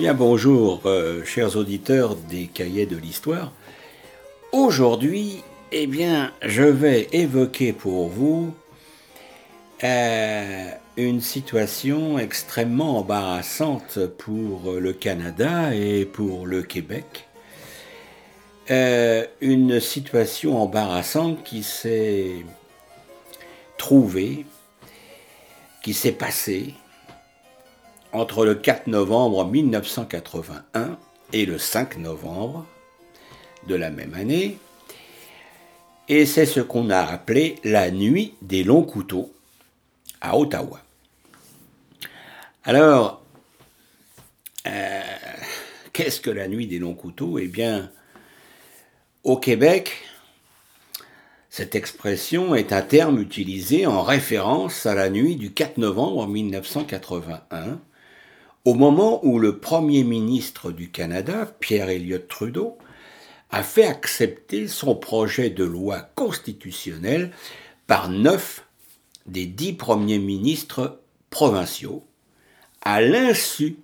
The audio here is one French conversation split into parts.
Eh bonjour, euh, chers auditeurs des cahiers de l'histoire. Aujourd'hui, eh bien, je vais évoquer pour vous euh, une situation extrêmement embarrassante pour le Canada et pour le Québec. Euh, une situation embarrassante qui s'est trouvée, qui s'est passée entre le 4 novembre 1981 et le 5 novembre de la même année, et c'est ce qu'on a appelé la nuit des longs couteaux à Ottawa. Alors, euh, qu'est-ce que la nuit des longs couteaux? Eh bien, au Québec, cette expression est un terme utilisé en référence à la nuit du 4 novembre 1981, au moment où le Premier ministre du Canada, Pierre Elliott Trudeau, a fait accepter son projet de loi constitutionnelle par neuf des dix premiers ministres provinciaux, à l'insu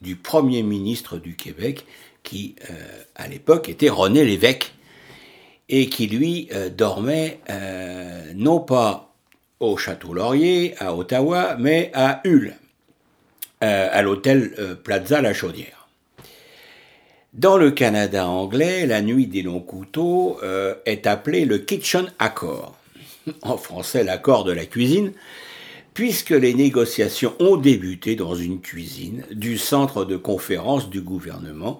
du Premier ministre du Québec, qui euh, à l'époque était René Lévesque, et qui lui euh, dormait euh, non pas au Château Laurier, à Ottawa, mais à Hull, à l'hôtel Plaza La Chaudière. Dans le Canada anglais, la nuit des longs couteaux est appelée le Kitchen Accord, en français l'accord de la cuisine, puisque les négociations ont débuté dans une cuisine du centre de conférence du gouvernement,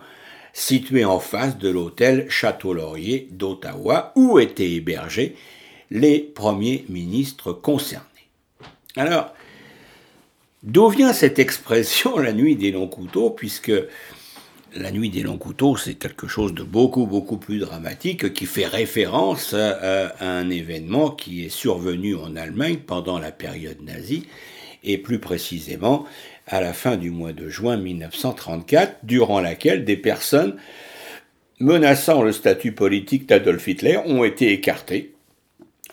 situé en face de l'hôtel Château-Laurier d'Ottawa, où étaient hébergés les premiers ministres concernés. Alors, d'où vient cette expression la nuit des longs couteaux, puisque la nuit des longs couteaux, c'est quelque chose de beaucoup, beaucoup plus dramatique qui fait référence à, un événement qui est survenu en Allemagne pendant la période nazie, et plus précisément à la fin du mois de juin 1934, durant laquelle des personnes menaçant le statut politique d'Adolf Hitler ont été écartées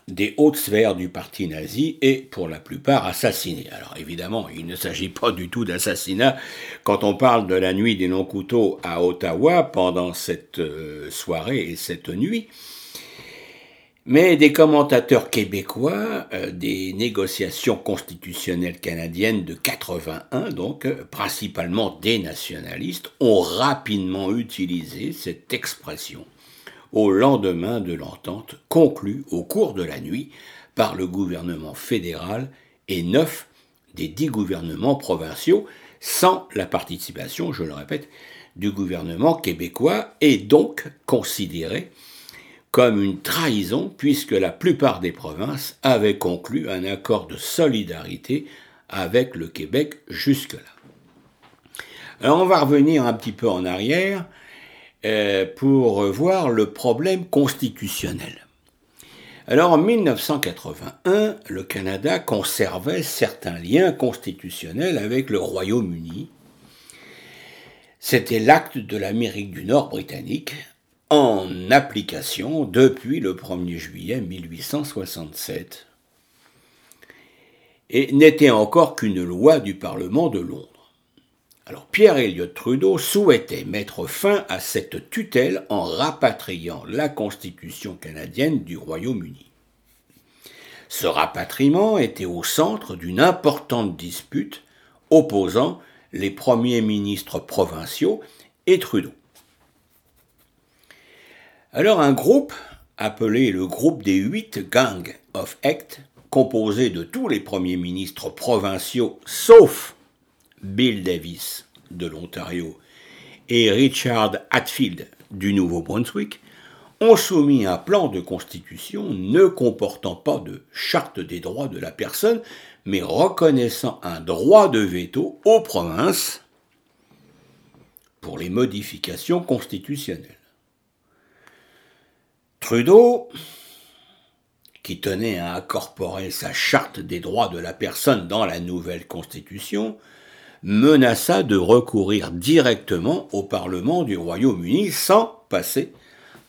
des hautes sphères du parti nazi et pour la plupart assassinés. Alors évidemment, il ne s'agit pas du tout d'assassinat quand on parle de la nuit des non-couteaux à Ottawa pendant cette euh, soirée et cette nuit. Mais des commentateurs québécois euh, des négociations constitutionnelles canadiennes de 81, donc euh, principalement des nationalistes, ont rapidement utilisé cette expression au lendemain de l'entente conclue au cours de la nuit par le gouvernement fédéral et neuf des dix gouvernements provinciaux, sans la participation, je le répète, du gouvernement québécois, et donc considéré comme une trahison puisque la plupart des provinces avaient conclu un accord de solidarité avec le Québec jusque-là. On va revenir un petit peu en arrière pour voir le problème constitutionnel. Alors en 1981, le Canada conservait certains liens constitutionnels avec le Royaume-Uni. C'était l'acte de l'Amérique du Nord britannique en application depuis le 1er juillet 1867 et n'était encore qu'une loi du Parlement de Londres. Alors Pierre Elliott Trudeau souhaitait mettre fin à cette tutelle en rapatriant la Constitution canadienne du Royaume-Uni. Ce rapatriement était au centre d'une importante dispute opposant les premiers ministres provinciaux et Trudeau. Alors un groupe, appelé le groupe des huit gangs of Act, composé de tous les premiers ministres provinciaux sauf Bill Davis de l'Ontario et Richard Hatfield du Nouveau-Brunswick ont soumis un plan de constitution ne comportant pas de charte des droits de la personne, mais reconnaissant un droit de veto aux provinces pour les modifications constitutionnelles. Trudeau, qui tenait à incorporer sa charte des droits de la personne dans la nouvelle constitution, menaça de recourir directement au Parlement du Royaume-Uni sans passer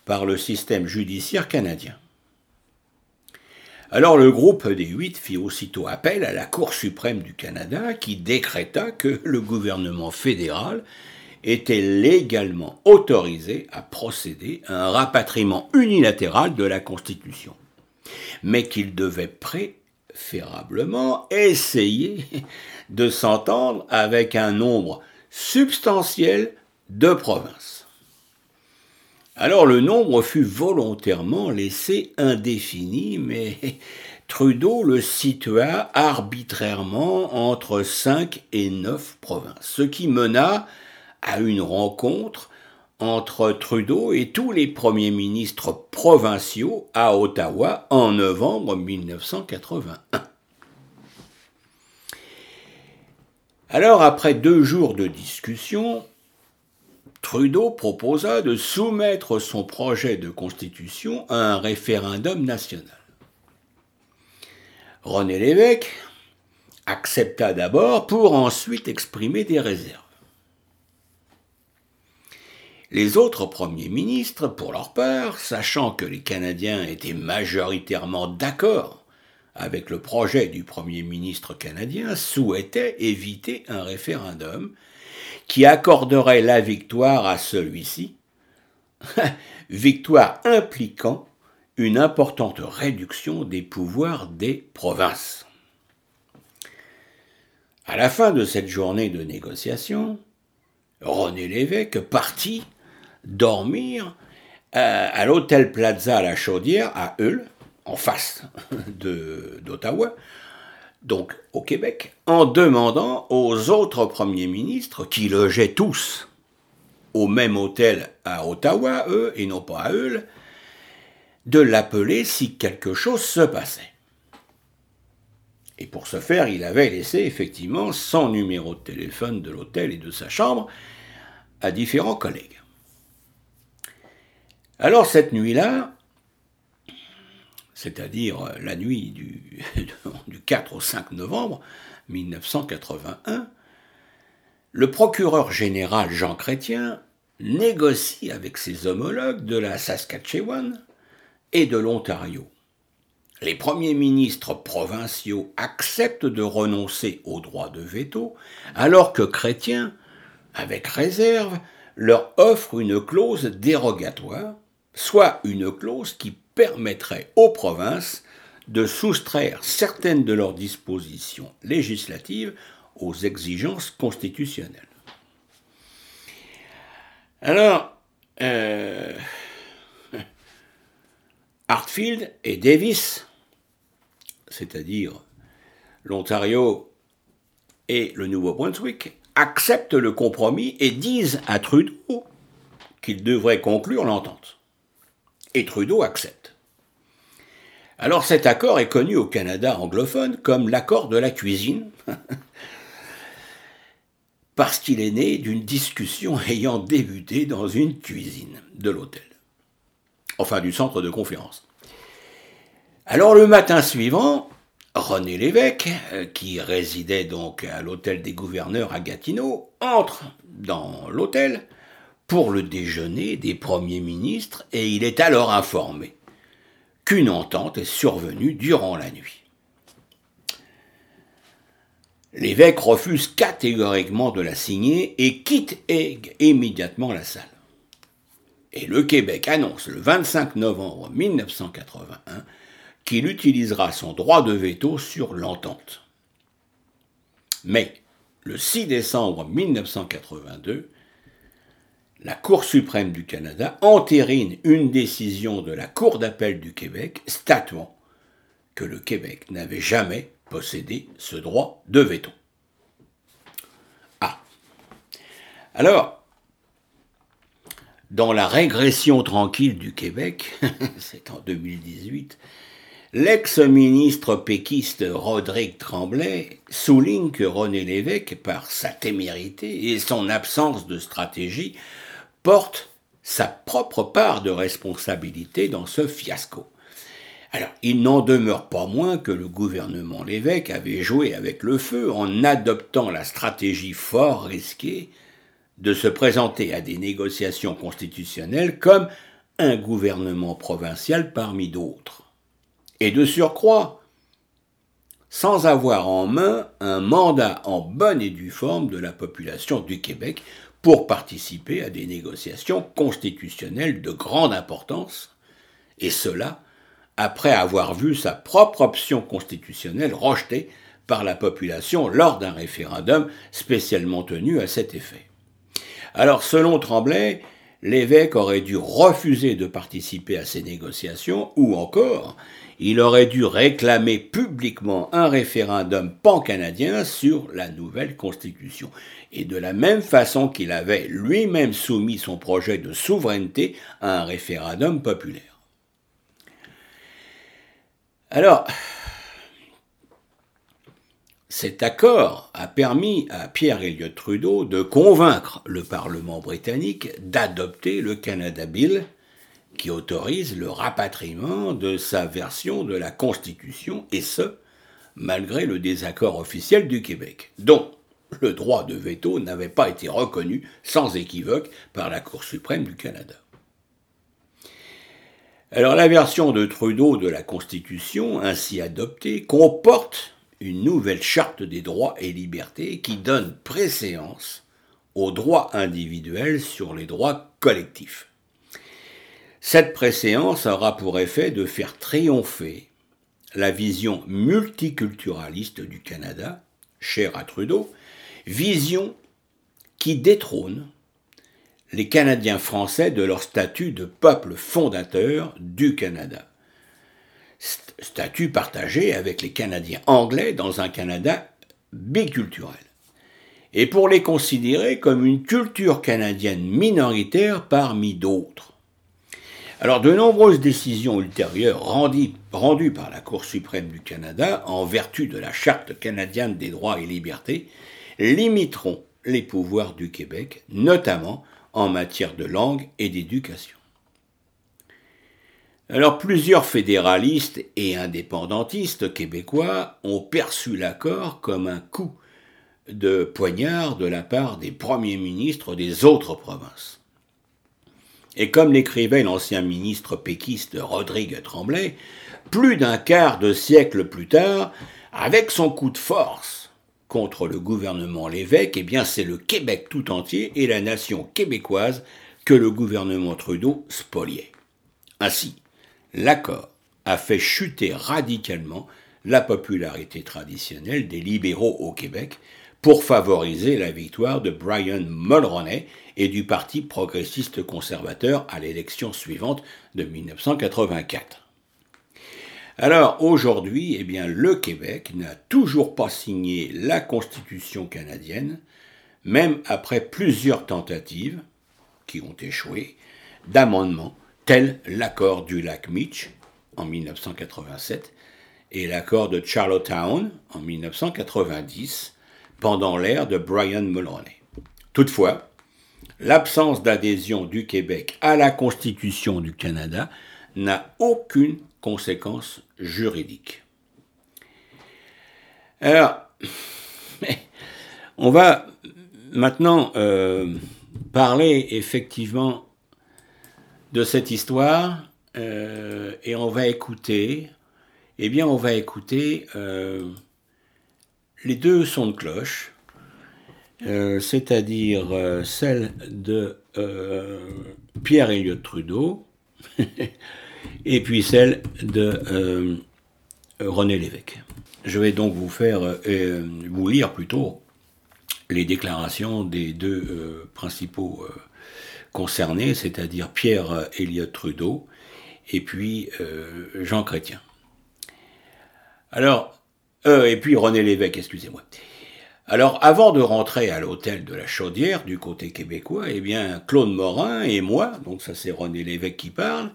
par le système judiciaire canadien. Alors le groupe des huit fit aussitôt appel à la Cour suprême du Canada qui décréta que le gouvernement fédéral était légalement autorisé à procéder à un rapatriement unilatéral de la Constitution, mais qu'il devait préférablement essayer de s'entendre avec un nombre substantiel de provinces. Alors le nombre fut volontairement laissé indéfini, mais Trudeau le situa arbitrairement entre 5 et 9 provinces, ce qui mena à une rencontre entre Trudeau et tous les premiers ministres provinciaux à Ottawa en novembre 1981. Alors, après deux jours de discussion, Trudeau proposa de soumettre son projet de constitution à un référendum national. René Lévesque accepta d'abord pour ensuite exprimer des réserves. Les autres premiers ministres, pour leur part, sachant que les Canadiens étaient majoritairement d'accord avec le projet du Premier ministre canadien, souhaitaient éviter un référendum qui accorderait la victoire à celui-ci, victoire impliquant une importante réduction des pouvoirs des provinces. À la fin de cette journée de négociation, René Lévesque partit dormir euh, à, l'hôtel Plaza à la Chaudière, à Hull, en face d'Ottawa, donc au Québec, en demandant aux autres premiers ministres, qui logeaient tous au même hôtel à Ottawa, eux, et non pas à Hull, de l'appeler si quelque chose se passait. Et pour ce faire, il avait laissé effectivement son numéro de téléphone de l'hôtel et de sa chambre à différents collègues. Alors cette nuit-là, c'est-à-dire euh, la nuit du, 4 au 5 novembre 1981, le procureur général Jean Chrétien négocie avec ses homologues de la Saskatchewan et de l'Ontario. Les premiers ministres provinciaux acceptent de renoncer au droit de veto, alors que Chrétien, avec réserve, leur offre une clause dérogatoire soit une clause qui permettrait aux provinces de soustraire certaines de leurs dispositions législatives aux exigences constitutionnelles. Alors, euh, Hartfield et Davis, c'est-à-dire l'Ontario et le Nouveau-Brunswick, acceptent le compromis et disent à Trudeau qu'il devrait conclure l'entente. Et Trudeau accepte. Alors cet accord est connu au Canada anglophone comme l'accord de la cuisine, parce qu'il est né d'une discussion ayant débuté dans une cuisine de l'hôtel, enfin du centre de conférence. Alors le matin suivant, René Lévesque, euh, qui résidait donc à l'hôtel des gouverneurs à Gatineau, entre dans l'hôtel pour le déjeuner des premiers ministres et il est alors informé qu'une entente est survenue durant la nuit. L'évêque refuse catégoriquement de la signer et quitte immédiatement la salle. Et le Québec annonce le 25 novembre 1981 qu'il utilisera son droit de veto sur l'entente. Mais le 6 décembre 1982, la Cour suprême du Canada entérine une décision de la Cour d'appel du Québec statuant que le Québec n'avait jamais possédé ce droit de veto. Ah. Alors, dans la régression tranquille du Québec, c'est en 2018, l'ex-ministre péquiste Rodrigue Tremblay souligne que René Lévesque, par sa témérité et son absence de stratégie, porte sa propre part de responsabilité dans ce fiasco. Alors, il n'en demeure pas moins que le gouvernement Lévesque avait joué avec le feu en adoptant la stratégie fort risquée de se présenter à des négociations constitutionnelles comme un gouvernement provincial parmi d'autres. et de surcroît, sans avoir en main un mandat en bonne et due forme de la population du Québec pour participer à des négociations constitutionnelles de grande importance, et cela après avoir vu sa propre option constitutionnelle rejetée par la population lors d'un référendum spécialement tenu à cet effet. Alors selon Tremblay, l'évêque aurait dû refuser de participer à ces négociations, ou encore, il aurait dû réclamer publiquement un référendum pan-canadien sur la nouvelle constitution, et de la même façon qu'il avait lui-même soumis son projet de souveraineté à un référendum populaire. Alors, cet accord a permis à Pierre Elliott Trudeau de convaincre le Parlement britannique d'adopter le Canada Bill, qui autorise le rapatriement de sa version de la Constitution, et ce, malgré le désaccord officiel du Québec, dont le droit de veto n'avait pas été reconnu sans équivoque par la Cour suprême du Canada. Alors la version de Trudeau de la Constitution, ainsi adoptée, comporte une nouvelle charte des droits et libertés qui donne préséance aux droits individuels sur les droits collectifs. Cette préséance aura pour effet de faire triompher la vision multiculturaliste du Canada, chère à Trudeau, vision qui détrône les Canadiens français de leur statut de peuple fondateur du Canada. Statut partagé avec les Canadiens anglais dans un Canada biculturel. Et pour les considérer comme une culture canadienne minoritaire parmi d'autres. Alors de nombreuses décisions ultérieures rendues, par la Cour suprême du Canada en vertu de la Charte canadienne des droits et libertés limiteront les pouvoirs du Québec, notamment en matière de langue et d'éducation. Alors plusieurs fédéralistes et indépendantistes québécois ont perçu l'accord comme un coup de poignard de la part des premiers ministres des autres provinces. Et comme l'écrivait l'ancien ministre péquiste Rodrigue Tremblay, plus d'un quart de siècle plus tard, avec son coup de force, contre le gouvernement l'évêque, eh bien c'est le Québec tout entier et la nation québécoise que le gouvernement Trudeau spoliait. Ainsi, l'accord a fait chuter radicalement la popularité traditionnelle des libéraux au Québec pour favoriser la victoire de Brian Mulroney et du Parti progressiste conservateur à l'élection suivante de 1984. Alors aujourd'hui, eh le Québec n'a toujours pas signé la Constitution canadienne, même après plusieurs tentatives, qui ont échoué, d'amendements tels l'accord du lac Meach en 1987 et l'accord de Charlottetown en 1990, pendant l'ère de Brian Mulroney. Toutefois, l'absence d'adhésion du Québec à la Constitution du Canada n'a aucune conséquences juridiques. Alors, on va maintenant euh, parler effectivement de cette histoire euh, et on va écouter, eh bien on va écouter euh, les deux sons de cloche, c'est-à-dire celle de Pierre Elliott Trudeau et puis celle de euh, René Lévesque. Je vais donc vous faire, euh, vous lire plutôt les déclarations des deux euh, principaux concernés, c'est-à-dire Pierre Elliott Trudeau et puis Jean Chrétien. Alors, et puis René Lévesque, excusez-moi. Alors, avant de rentrer à l'hôtel de la Chaudière, du côté québécois, eh bien, Claude Morin et moi, donc ça c'est René Lévesque qui parle,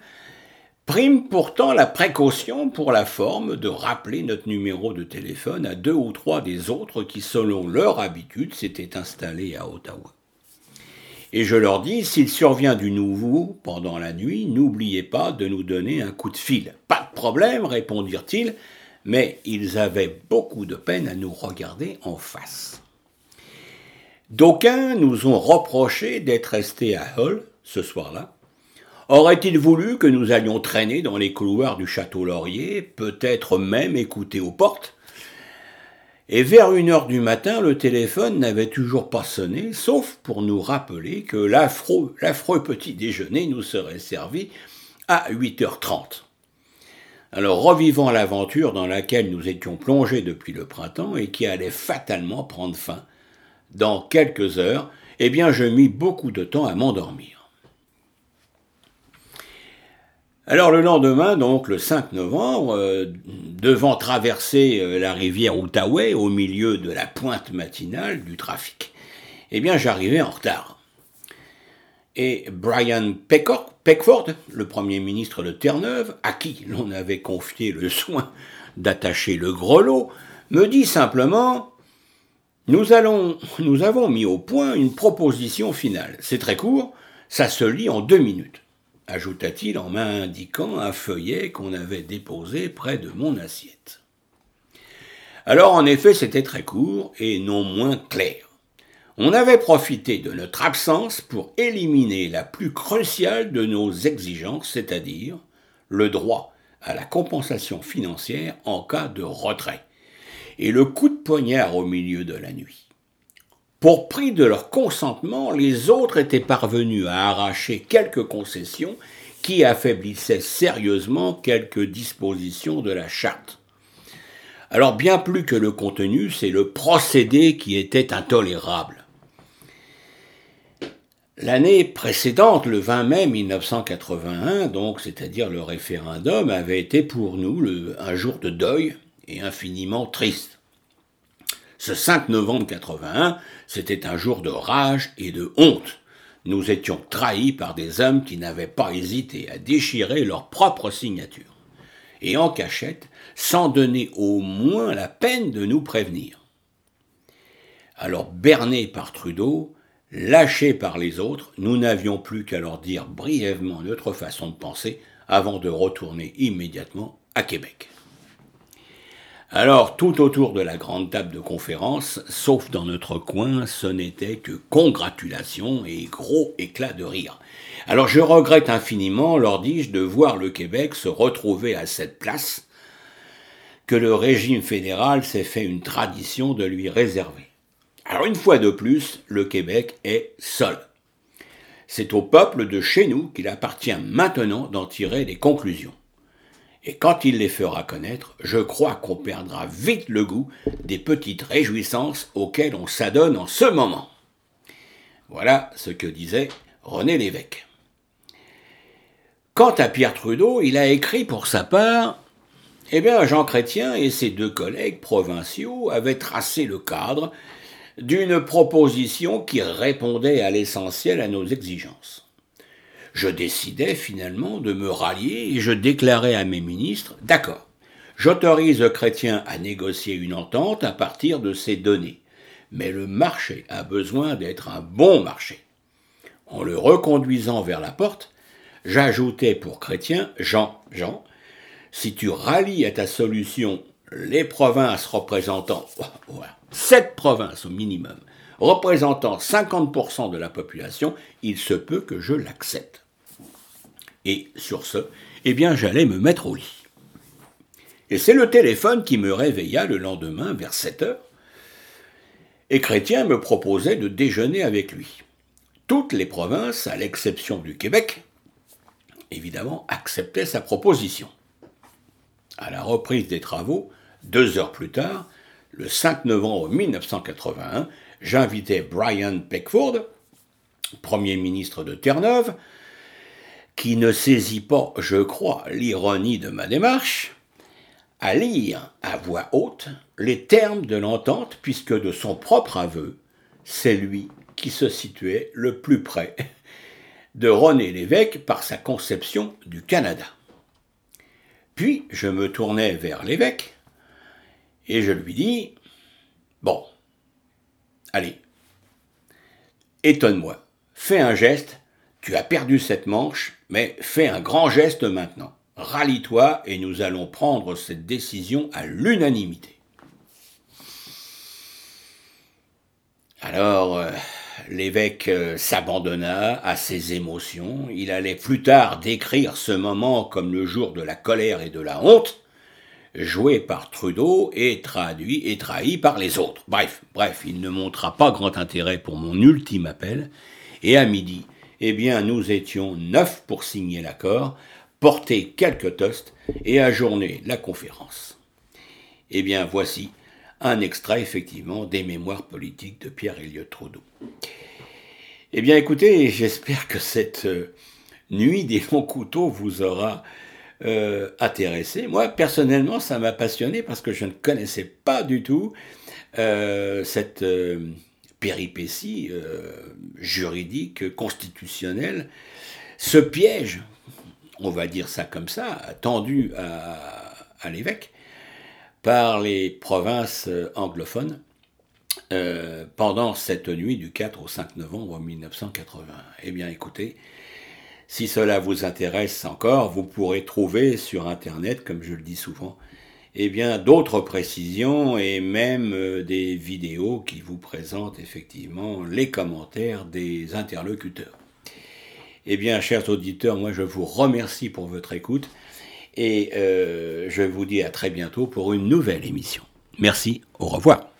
prime pourtant la précaution pour la forme de rappeler notre numéro de téléphone à deux ou trois des autres qui, selon leur habitude, s'étaient installés à Ottawa. Et je leur dis, s'il survient du nouveau pendant la nuit, n'oubliez pas de nous donner un coup de fil. Pas de problème, répondirent-ils, mais ils avaient beaucoup de peine à nous regarder en face. D'aucuns nous ont reproché d'être restés à Hull ce soir-là, Aurait-il voulu que nous allions traîner dans les couloirs du château Laurier, peut-être même écouter aux portes Et vers une heure du matin, le téléphone n'avait toujours pas sonné, sauf pour nous rappeler que l'affreux, petit déjeuner nous serait servi à 8h30. Alors revivant l'aventure dans laquelle nous étions plongés depuis le printemps et qui allait fatalement prendre fin dans quelques heures, eh bien je mis beaucoup de temps à m'endormir. Alors le lendemain, donc le 5 novembre, euh, devant traverser euh, la rivière Outaouais au milieu de la pointe matinale du trafic, eh bien j'arrivais en retard. Et Brian Peckford, le Premier ministre de Terre-Neuve, à qui l'on avait confié le soin d'attacher le grelot, me dit simplement nous, allons, nous avons mis au point une proposition finale. C'est très court, ça se lit en deux minutes ajouta-t-il en m'indiquant un feuillet qu'on avait déposé près de mon assiette. Alors en effet c'était très court et non moins clair. On avait profité de notre absence pour éliminer la plus cruciale de nos exigences, c'est-à-dire le droit à la compensation financière en cas de retrait, et le coup de poignard au milieu de la nuit. Pour prix de leur consentement, les autres étaient parvenus à arracher quelques concessions qui affaiblissaient sérieusement quelques dispositions de la charte. Alors bien plus que le contenu, c'est le procédé qui était intolérable. L'année précédente, le 20 mai 1981, donc, c'est-à-dire le référendum, avait été pour nous un jour de deuil et infiniment triste. Ce 5 novembre 81, c'était un jour de rage et de honte. Nous étions trahis par des hommes qui n'avaient pas hésité à déchirer leur propre signature, et en cachette, sans donner au moins la peine de nous prévenir. Alors bernés par Trudeau, lâchés par les autres, nous n'avions plus qu'à leur dire brièvement notre façon de penser avant de retourner immédiatement à Québec. Alors, tout autour de la grande table de conférence, sauf dans notre coin, ce n'était que congratulations et gros éclats de rire. Alors je regrette infiniment, leur dis-je, de voir le Québec se retrouver à cette place que le régime fédéral s'est fait une tradition de lui réserver. Alors une fois de plus, le Québec est seul. C'est au peuple de chez nous qu'il appartient maintenant d'en tirer les conclusions. Et quand il les fera connaître, je crois qu'on perdra vite le goût des petites réjouissances auxquelles on s'adonne en ce moment. Voilà ce que disait René Lévesque. Quant à Pierre Trudeau, il a écrit pour sa part Eh bien, Jean Chrétien et ses deux collègues provinciaux avaient tracé le cadre d'une proposition qui répondait à l'essentiel à nos exigences je décidai finalement de me rallier et je déclarai à mes ministres D'accord, j'autorise Chrétien à négocier une entente à partir de ces données. Mais le marché a besoin d'être un bon marché. En le reconduisant vers la porte, j'ajoutais pour Chrétien Jean, Jean, si tu rallies à ta solution les provinces représentant, sept provinces au minimum, représentant 50% de la population, il se peut que je l'accepte. Et sur ce, eh bien, j'allais me mettre au lit. Et c'est le téléphone qui me réveilla le lendemain vers 7 heures. Et Chrétien me proposait de déjeuner avec lui. Toutes les provinces, à l'exception du Québec, évidemment, acceptaient sa proposition. À la reprise des travaux, deux heures plus tard, le 5 novembre 1981, j'invitais Brian Peckford, Premier ministre de Terre-Neuve, qui ne saisit pas, je crois, l'ironie de ma démarche, à lire à voix haute les termes de l'entente, puisque de son propre aveu, c'est lui qui se situait le plus près de René Lévesque par sa conception du Canada. Puis je me tournai vers l'évêque et je lui dis Bon, allez, étonne-moi, fais un geste, tu as perdu cette manche, mais fais un grand geste maintenant. Rallie-toi et nous allons prendre cette décision à l'unanimité. Alors, euh, l'évêque euh, s'abandonna à ses émotions. Il allait plus tard décrire ce moment comme le jour de la colère et de la honte, joué par Trudeau et traduit et trahi par les autres. Bref, bref, il ne montra pas grand intérêt pour mon ultime appel. Et à midi, eh bien, nous étions neuf pour signer l'accord, porter quelques toasts et ajourner la conférence. Eh bien, voici un extrait effectivement des mémoires politiques de Pierre Elliott Trudeau. Eh bien écoutez, j'espère que cette euh, nuit des longs couteaux vous aura euh, intéressé. Moi personnellement, ça m'a passionné parce que je ne connaissais pas du tout euh, cette péripétie juridique, constitutionnelle, ce piège, on va dire ça comme ça, tendu à l'évêque par les provinces euh, anglophones euh, pendant cette nuit du 4 au 5 novembre 1980. Eh bien écoutez, si cela vous intéresse encore, vous pourrez trouver sur Internet, comme je le dis souvent, eh bien d'autres précisions et même euh, des vidéos qui vous présentent effectivement les commentaires des interlocuteurs. Eh bien, chers auditeurs, moi je vous remercie pour votre écoute. Et euh, je vous dis à très bientôt pour une nouvelle émission. Merci, au revoir.